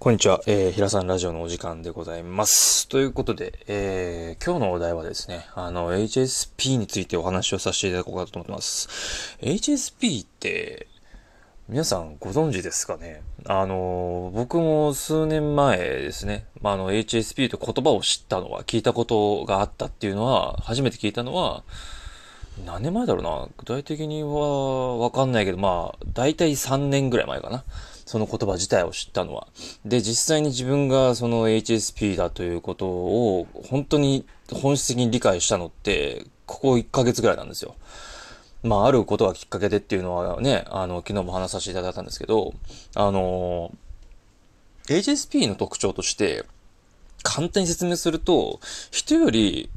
こんにちは、えー、平さんラジオのお時間でございます。ということで、えー、今日のお題はですね、あの、HSP についてお話をさせていただこうかと思ってます。HSP って、皆さんご存知ですかね？あの、僕も数年前ですね、まあ、あの、HSP と言葉を知ったのは、聞いたことがあったっていうのは、初めて聞いたのは、何年前だろうな？具体的にはわかんないけど、まあ、大体3年ぐらい前かな。その言葉自体を知ったのは。で、実際に自分がその HSP だということを本当に本質的に理解したのって、ここ1ヶ月ぐらいなんですよ。まあ、あることがきっかけでっていうのはね、あの、昨日も話させていただいたんですけど、あの、HSP の特徴として、簡単に説明すると、人より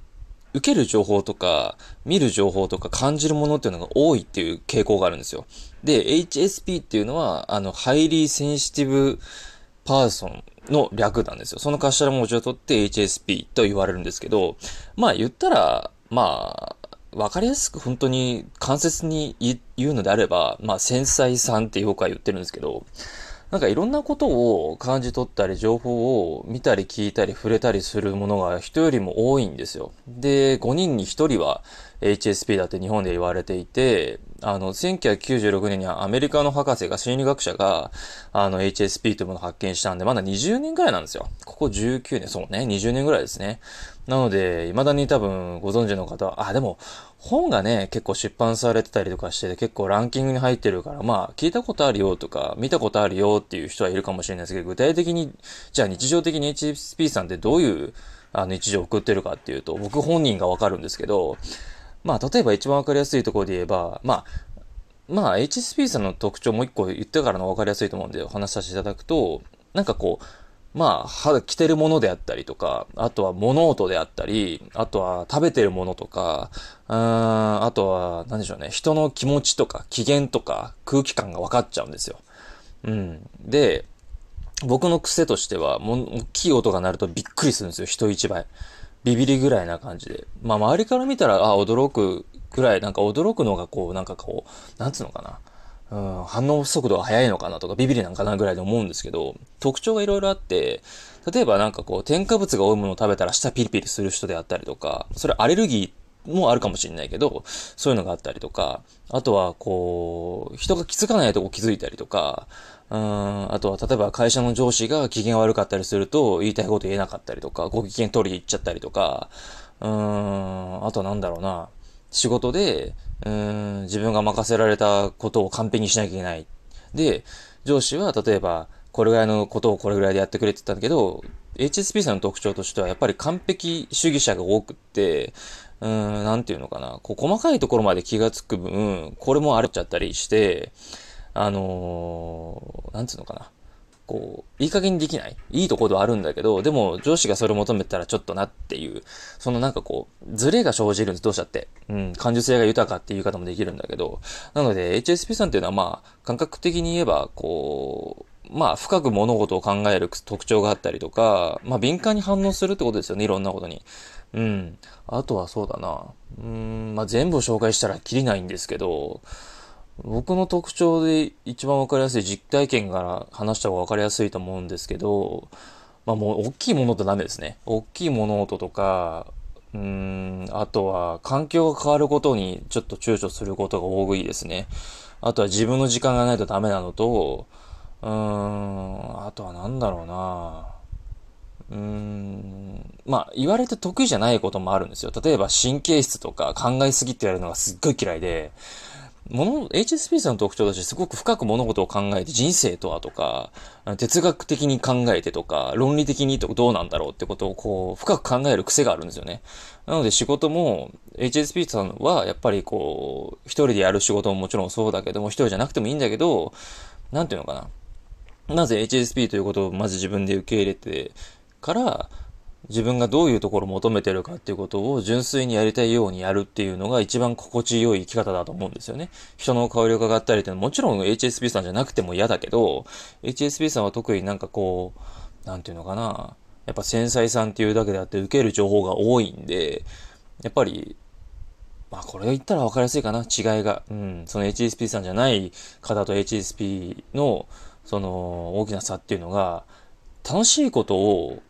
受ける情報とか、見る情報とか感じるものっていうのが多いっていう傾向があるんですよ。で、HSP っていうのは、あの、 Highly Sensitive Person の略なんですよ。その頭文字を取って HSP と言われるんですけど、まあ言ったら、まあ、わかりやすく本当に簡潔に言うのであれば、まあ繊細さんってよくは言ってるんですけど、なんかいろんなことを感じ取ったり、情報を見たり聞いたり触れたりするものが人よりも多いんですよ。で、5人に1人は HSP だって日本で言われていて、あの、1996年にはアメリカの博士が、心理学者が、あの、HSP というものを発見したんで、まだ20年ぐらいなんですよ。ここ19年、そうね、20年ぐらいですね。なので、未だに多分ご存知の方は、あ、でも、本がね、結構出版されてたりとかして、結構ランキングに入ってるから、まあ、聞いたことあるよとか、見たことあるよっていう人はいるかもしれないですけど、具体的に、じゃあ日常的に HSP さんってどういう、あの、日常を送ってるかっていうと、僕本人がわかるんですけど、まあ、例えば一番わかりやすいところで言えば、まあ、まあ、HSP さんの特徴もう一個言ってからのわかりやすいと思うんでお話しさせていただくと、なんかこう、まあ、着てるものであったりとか、あとは物音であったり、あとは食べてるものとか、うん、あとは、何でしょうね、人の気持ちとか、機嫌とか、空気感が分かっちゃうんですよ。うん。で、僕の癖としては、も大きい音が鳴るとびっくりするんですよ、人一倍。ビビりぐらいな感じで。まあ、周りから見たら、あ、驚くぐらい、なんか驚くのがこう、なんかこう、なんつうのかな。うん、反応速度が速いのかなとか、ビビりなんかなぐらいで思うんですけど、特徴がいろいろあって、例えばなんかこう、添加物が多いものを食べたら舌ピリピリする人であったりとか、それアレルギーもあるかもしれないけど、そういうのがあったりとか、あとはこう、人が気づかないとこ気づいたりとか、うん、あとは例えば会社の上司が機嫌悪かったりすると言いたいこと言えなかったりとか、ご機嫌取りに行っちゃったりとか、うん、あとはなんだろうな、仕事で、うん、自分が任せられたことを完璧にしなきゃいけない。で、上司は例えば、これぐらいのことをこれぐらいでやってくれって言ったんだけど、HSP さんの特徴としてはやっぱり完璧主義者が多くって、うん、なんていうのかな、こう細かいところまで気がつく分、これも荒れちゃったりして、あのー、なんていうのかな。こう、いい加減にできない。いいところではあるんだけど、でも上司がそれを求めたらちょっとなっていう、そのなんかこう、ズレが生じるんです、どうしたって。うん、感受性が豊かっていう言い方もできるんだけど、なので HSP さんっていうのはまあ、感覚的に言えば、こう、まあ、深く物事を考える特徴があったりとか、まあ、敏感に反応するってことですよね、いろんなことに。うん。あとはそうだな。うん、まあ、全部紹介したらきりないんですけど、僕の特徴で一番わかりやすい実体験から話した方がわかりやすいと思うんですけど、まあもう大きいものとダメですね。大きい物音とか、うん、あとは環境が変わることにちょっと躊躇することが多いですね。あとは自分の時間がないとダメなのと、うーん、あとはなんだろうなうーん、まあ言われて得意じゃないこともあるんですよ。例えば神経質とか考えすぎって言われるのがすっごい嫌いで、もの、HSP さんの特徴としてすごく深く物事を考えて人生とはとか、哲学的に考えてとか、論理的にとどうなんだろうってことをこう、深く考える癖があるんですよね。なので仕事も、HSP さんはやっぱりこう、一人でやる仕事ももちろんそうだけども、一人じゃなくてもいいんだけど、なんていうのかな。なぜ HSP ということをまず自分で受け入れてから、自分がどういうところを求めてるかっていうことを純粋にやりたいようにやるっていうのが一番心地よい生き方だと思うんですよね。人の香りを伺ったりってのはもちろん HSP さんじゃなくても嫌だけど、HSP さんは特になんかこう、なんていうのかな。やっぱ繊細さんっていうだけであって受ける情報が多いんで、やっぱり、まあこれ言ったら分かりやすいかな、違いが。うん。その HSP さんじゃない方と HSP の、その大きな差っていうのが、楽しいことを、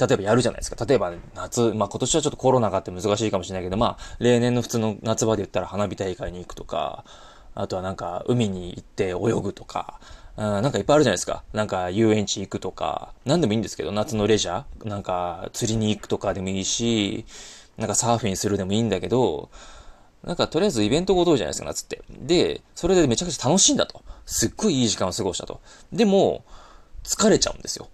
例えばやるじゃないですか。例えば夏、まあ今年はちょっとコロナがあって難しいかもしれないけど、まあ例年の普通の夏場で言ったら花火大会に行くとか、あとはなんか海に行って泳ぐとか、うん、なんかいっぱいあるじゃないですか。なんか遊園地行くとか、何でもいいんですけど、夏のレジャーなんか釣りに行くとかでもいいし、なんかサーフィンするでもいいんだけど、なんかとりあえずイベントごとじゃないですか、夏って。で、それでめちゃくちゃ楽しいんだと。すっごいいい時間を過ごしたと。でも、疲れちゃうんですよ。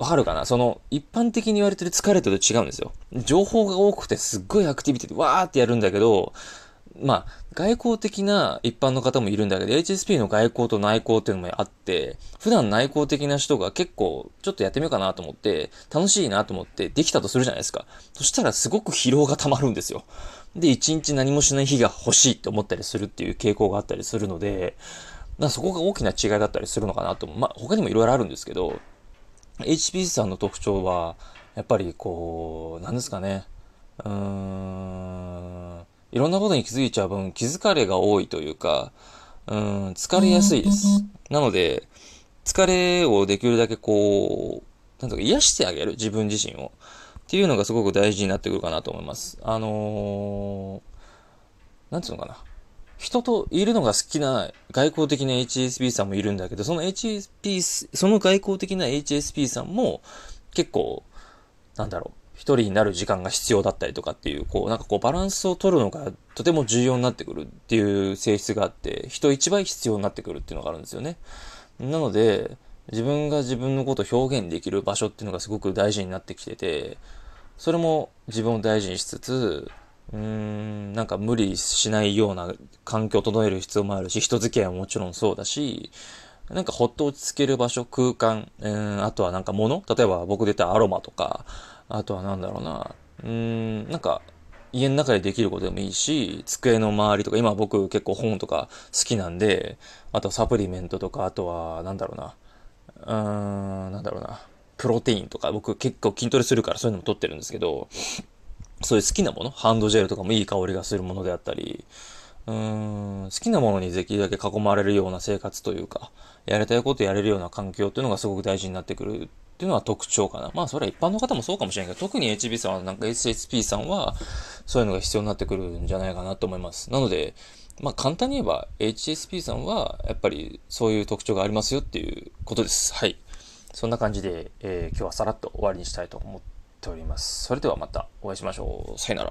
わかるかな？その、一般的に言われてる疲れと違うんですよ。情報が多くてすっごいアクティビティでわーってやるんだけど、まあ、外交的な一般の方もいるんだけど、HSP の外交と内交っていうのもあって、普段内向的な人が結構、ちょっとやってみようかなと思って、楽しいなと思ってできたとするじゃないですか。そしたらすごく疲労が溜まるんですよ。で、一日何もしない日が欲しいって思ったりするっていう傾向があったりするので、まそこが大きな違いだったりするのかなと思う。まあ他にもいろいろあるんですけど、HPC さんの特徴は、やっぱりこう、なんですかね。うーん。いろんなことに気づいちゃう分、気疲れが多いというか、うん、疲れやすいです。なので、疲れをできるだけこう、なんとか癒してあげる、自分自身を。っていうのがすごく大事になってくるかなと思います。あのー、なんつうのかな。人といるのが好きな外交的な HSP さんもいるんだけど、その HSP、その外交的な HSP さんも結構、なんだろう、一人になる時間が必要だったりとかっていう、こう、なんかこうバランスを取るのがとても重要になってくるっていう性質があって、人一倍必要になってくるっていうのがあるんですよね。なので、自分が自分のことを表現できる場所っていうのがすごく大事になってきてて、それも自分を大事にしつつ、うーん、なんか無理しないような環境を整える必要もあるし、人付き合いももちろんそうだし、なんかほっと落ち着ける場所、空間、うん、あとはなんか物例えば僕で言ったアロマとか、あとはなんだろうな、うーん、なんか家の中でできることでもいいし、机の周りとか、今僕結構本とか好きなんで、あとサプリメントとか、あとはなんだろうな、うーん、なんだろうな、プロテインとか、僕結構筋トレするからそういうのも取ってるんですけど、そういう好きなもの、ハンドジェルとかもいい香りがするものであったり、うーん、好きなものにできるだけ囲まれるような生活というか、やりたいことやれるような環境っていうのがすごく大事になってくるっていうのは特徴かな。まあそれは一般の方もそうかもしれないけど、特に HB さんはなんか SSP さんはそういうのが必要になってくるんじゃないかなと思います。なので、まあ簡単に言えば HSP さんはやっぱりそういう特徴がありますよっていうことです。はい。そんな感じで、えー、今日はさらっと終わりにしたいと思ってっております。それではまたお会いしましょう。さよなら。